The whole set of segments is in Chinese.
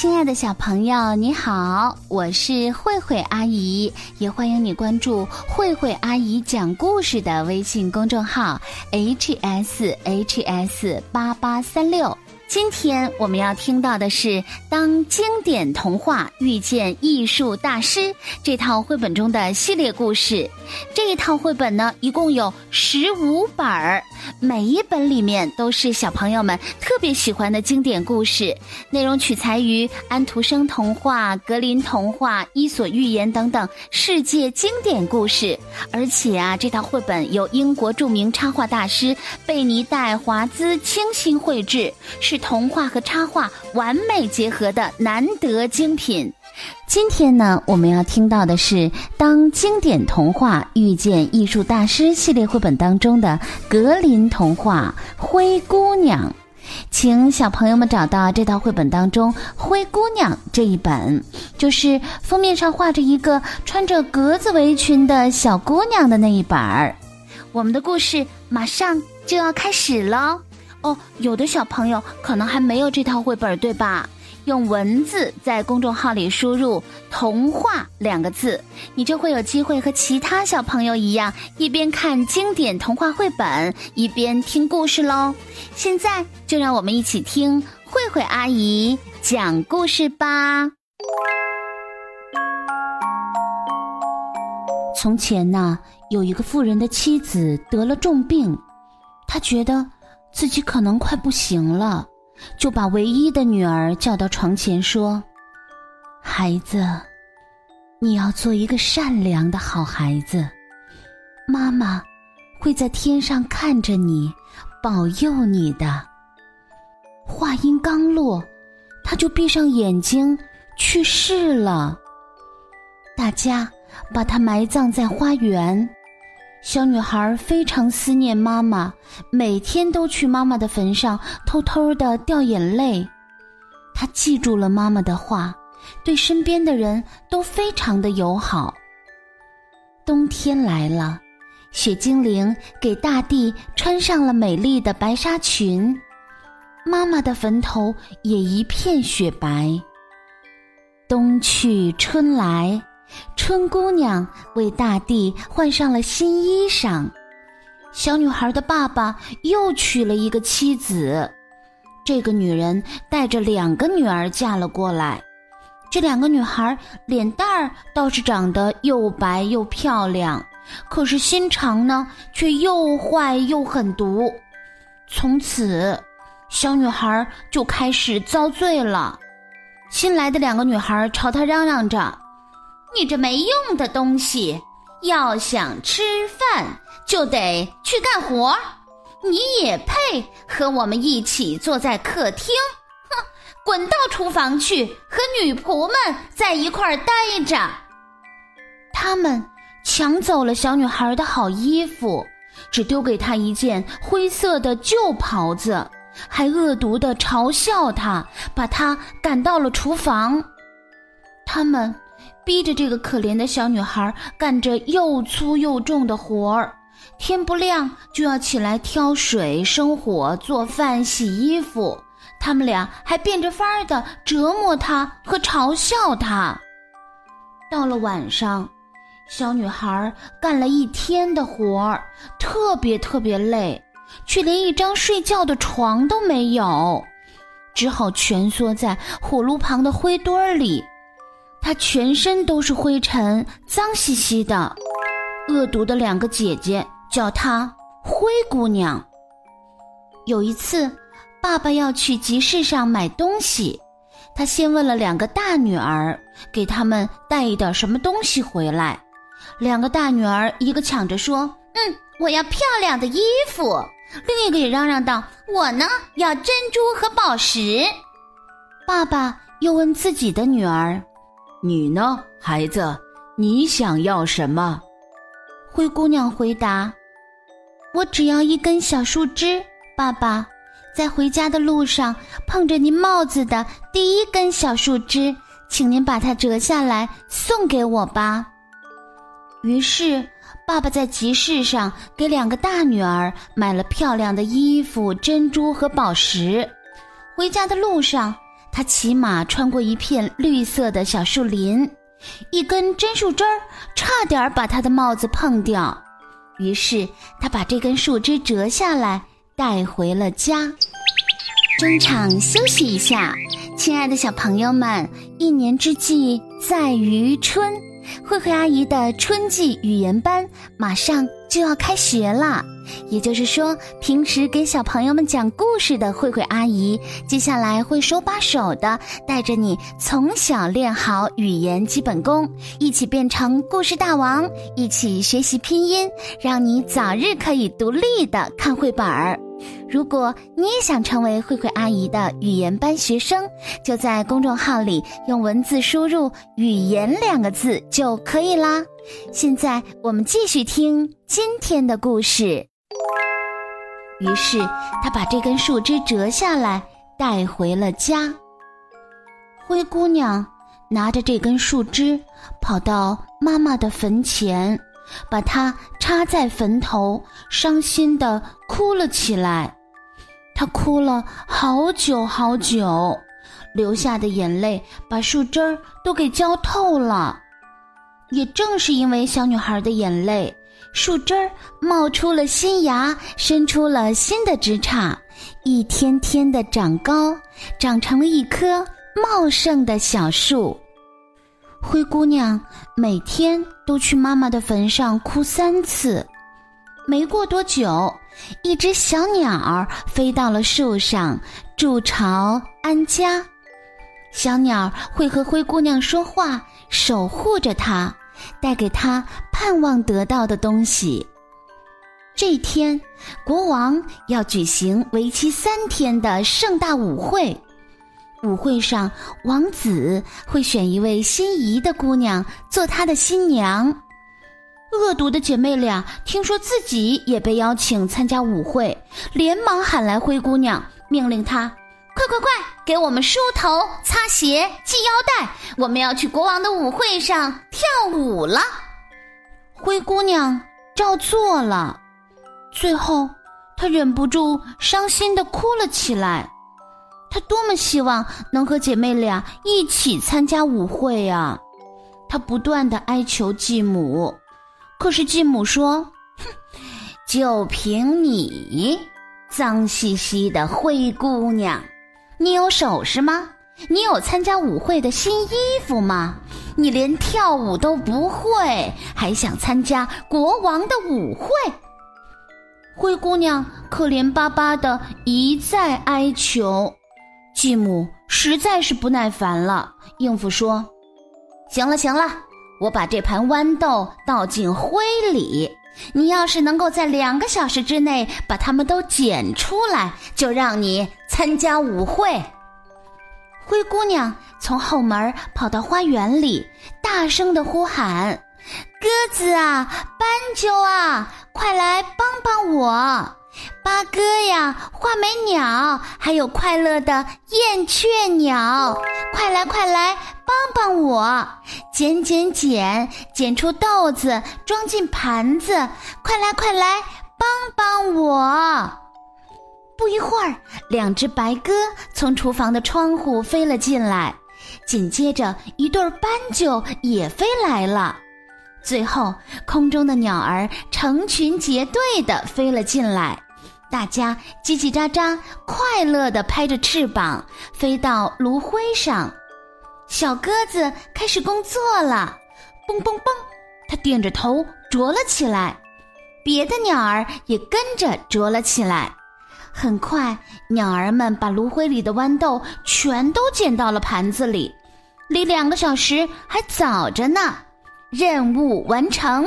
亲爱的小朋友，你好，我是慧慧阿姨，也欢迎你关注慧慧阿姨讲故事的微信公众号 h s h s 八八三六。今天我们要听到的是《当经典童话遇见艺术大师》这套绘本中的系列故事。这一套绘本呢，一共有十五本儿，每一本里面都是小朋友们特别喜欢的经典故事，内容取材于安徒生童话、格林童话、伊索寓言等等世界经典故事。而且啊，这套绘本由英国著名插画大师贝尼戴华兹精心绘制，是。童话和插画完美结合的难得精品。今天呢，我们要听到的是《当经典童话遇见艺术大师》系列绘本当中的格林童话《灰姑娘》。请小朋友们找到这套绘本当中《灰姑娘》这一本，就是封面上画着一个穿着格子围裙的小姑娘的那一本儿。我们的故事马上就要开始喽。哦，有的小朋友可能还没有这套绘本，对吧？用文字在公众号里输入“童话”两个字，你就会有机会和其他小朋友一样，一边看经典童话绘本，一边听故事喽。现在就让我们一起听慧慧阿姨讲故事吧。从前呢，有一个富人的妻子得了重病，他觉得。自己可能快不行了，就把唯一的女儿叫到床前说：“孩子，你要做一个善良的好孩子，妈妈会在天上看着你，保佑你的。”话音刚落，他就闭上眼睛去世了。大家把他埋葬在花园。小女孩非常思念妈妈，每天都去妈妈的坟上偷偷的掉眼泪。她记住了妈妈的话，对身边的人都非常的友好。冬天来了，雪精灵给大地穿上了美丽的白纱裙，妈妈的坟头也一片雪白。冬去春来。春姑娘为大地换上了新衣裳，小女孩的爸爸又娶了一个妻子。这个女人带着两个女儿嫁了过来，这两个女孩脸蛋儿倒是长得又白又漂亮，可是心肠呢却又坏又狠毒。从此，小女孩就开始遭罪了。新来的两个女孩朝她嚷嚷着。你这没用的东西，要想吃饭就得去干活你也配和我们一起坐在客厅？哼，滚到厨房去和女仆们在一块儿待着。他们抢走了小女孩的好衣服，只丢给她一件灰色的旧袍子，还恶毒的嘲笑她，把她赶到了厨房。他们。逼着这个可怜的小女孩干着又粗又重的活儿，天不亮就要起来挑水、生火、做饭、洗衣服。他们俩还变着法儿的折磨她和嘲笑她。到了晚上，小女孩干了一天的活儿，特别特别累，却连一张睡觉的床都没有，只好蜷缩在火炉旁的灰堆儿里。她全身都是灰尘，脏兮兮的。恶毒的两个姐姐叫她灰姑娘。有一次，爸爸要去集市上买东西，他先问了两个大女儿，给他们带一点什么东西回来。两个大女儿一个抢着说：“嗯，我要漂亮的衣服。”另一个也嚷嚷道：“我呢，要珍珠和宝石。”爸爸又问自己的女儿。你呢，孩子？你想要什么？灰姑娘回答：“我只要一根小树枝。”爸爸，在回家的路上碰着您帽子的第一根小树枝，请您把它折下来送给我吧。于是，爸爸在集市上给两个大女儿买了漂亮的衣服、珍珠和宝石。回家的路上。他骑马穿过一片绿色的小树林，一根针树枝儿差点把他的帽子碰掉。于是他把这根树枝折下来带回了家。中场休息一下，亲爱的小朋友们，一年之计在于春，慧慧阿姨的春季语言班马上就要开学了。也就是说，平时给小朋友们讲故事的慧慧阿姨，接下来会手把手的带着你从小练好语言基本功，一起变成故事大王，一起学习拼音，让你早日可以独立的看绘本儿。如果你也想成为慧慧阿姨的语言班学生，就在公众号里用文字输入“语言”两个字就可以啦。现在我们继续听今天的故事。于是他把这根树枝折下来带回了家。灰姑娘拿着这根树枝，跑到妈妈的坟前，把它插在坟头，伤心的哭了起来。她哭了好久好久，流下的眼泪把树枝儿都给浇透了。也正是因为小女孩的眼泪，树枝儿冒出了新芽，伸出了新的枝杈，一天天的长高，长成了一棵茂盛的小树。灰姑娘每天都去妈妈的坟上哭三次。没过多久，一只小鸟飞到了树上筑巢安家。小鸟会和灰姑娘说话，守护着她，带给她盼望得到的东西。这天，国王要举行为期三天的盛大舞会。舞会上，王子会选一位心仪的姑娘做他的新娘。恶毒的姐妹俩听说自己也被邀请参加舞会，连忙喊来灰姑娘，命令她：“快快快，给我们梳头、擦鞋、系腰带，我们要去国王的舞会上跳舞了。”灰姑娘照做了，最后她忍不住伤心的哭了起来。她多么希望能和姐妹俩一起参加舞会啊！她不断的哀求继母。可是继母说：“哼，就凭你，脏兮兮的灰姑娘，你有首饰吗？你有参加舞会的新衣服吗？你连跳舞都不会，还想参加国王的舞会？”灰姑娘可怜巴巴的一再哀求，继母实在是不耐烦了，应付说：“行了，行了。”我把这盘豌豆倒进灰里，你要是能够在两个小时之内把它们都捡出来，就让你参加舞会。灰姑娘从后门跑到花园里，大声的呼喊：“鸽子啊，斑鸠啊，快来帮帮我！八哥呀，画眉鸟，还有快乐的燕雀鸟，快来快来！”帮帮我，捡捡捡，捡出豆子装进盘子，快来快来，帮帮我！不一会儿，两只白鸽从厨房的窗户飞了进来，紧接着一对斑鸠也飞来了，最后空中的鸟儿成群结队的飞了进来，大家叽叽喳喳，快乐的拍着翅膀飞到炉灰上。小鸽子开始工作了，嘣嘣嘣，它点着头啄了起来，别的鸟儿也跟着啄了起来。很快，鸟儿们把炉灰里的豌豆全都捡到了盘子里，离两个小时还早着呢。任务完成，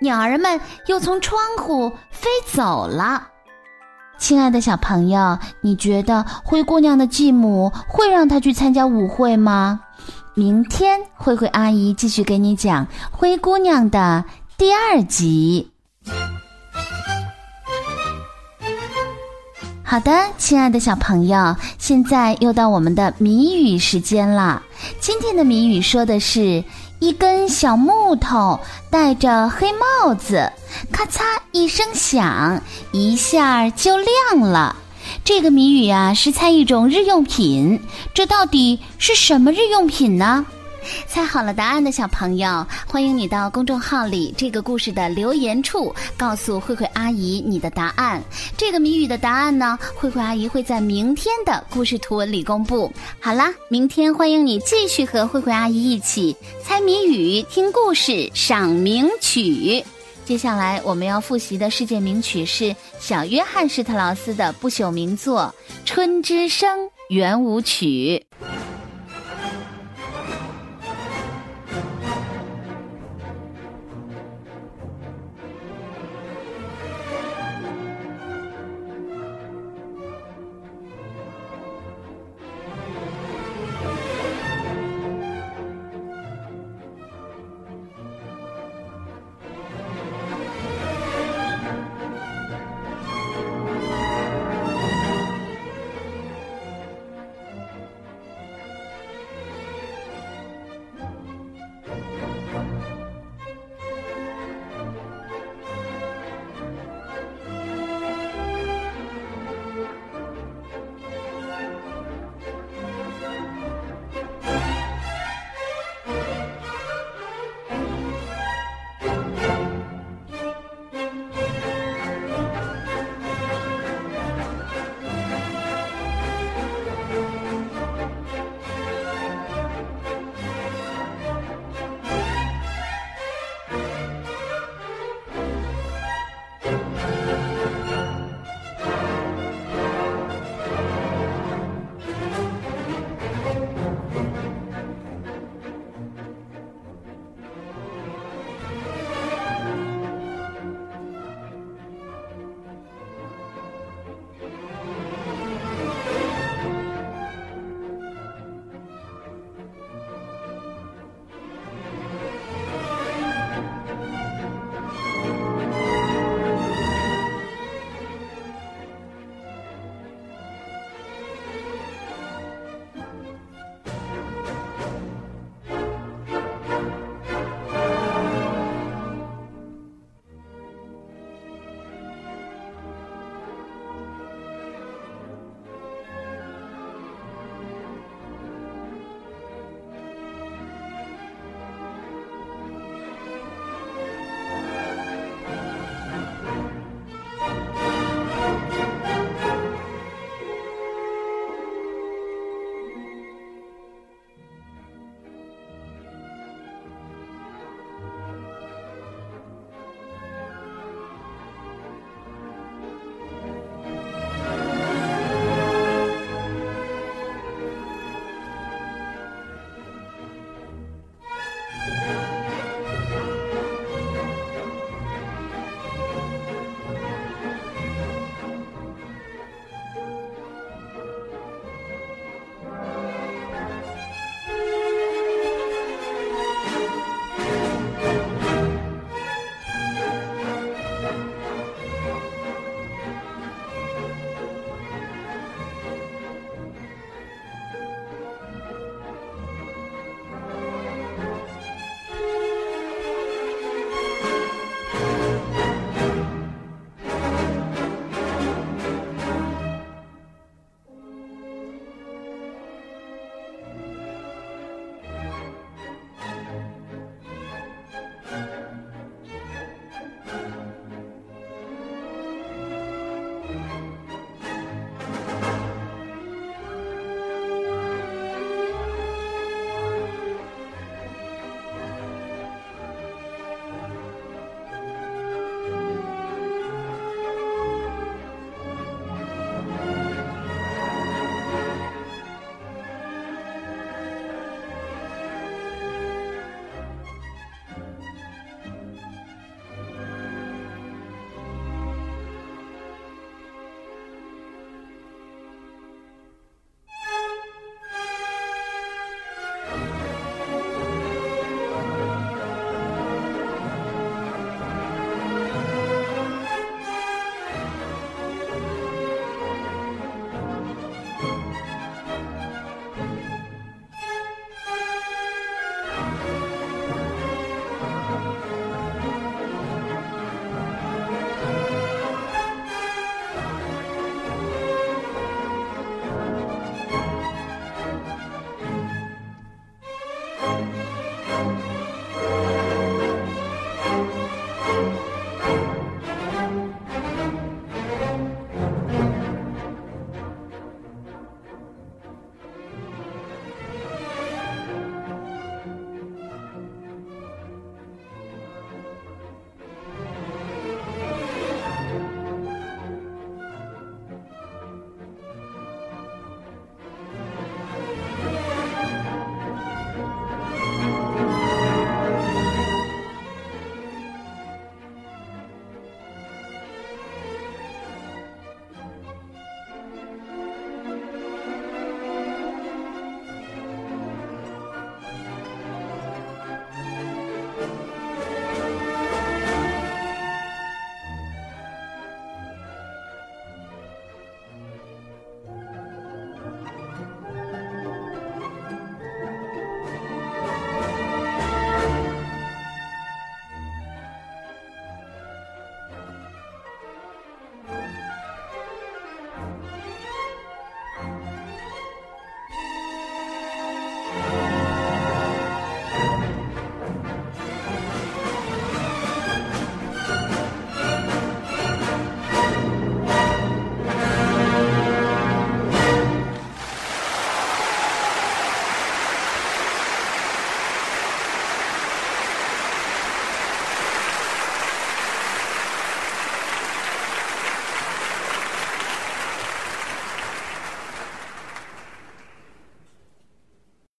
鸟儿们又从窗户飞走了。亲爱的小朋友，你觉得灰姑娘的继母会让她去参加舞会吗？明天慧慧阿姨继续给你讲《灰姑娘》的第二集。好的，亲爱的小朋友，现在又到我们的谜语时间了。今天的谜语说的是一根小木头戴着黑帽子，咔嚓一声响，一下就亮了。这个谜语呀是猜一种日用品，这到底是什么日用品呢？猜好了答案的小朋友，欢迎你到公众号里这个故事的留言处告诉慧慧阿姨你的答案。这个谜语的答案呢，慧慧阿姨会在明天的故事图文里公布。好啦，明天欢迎你继续和慧慧阿姨一起猜谜语、听故事、赏名曲。接下来我们要复习的世界名曲是小约翰施特劳斯的不朽名作《春之声》圆舞曲。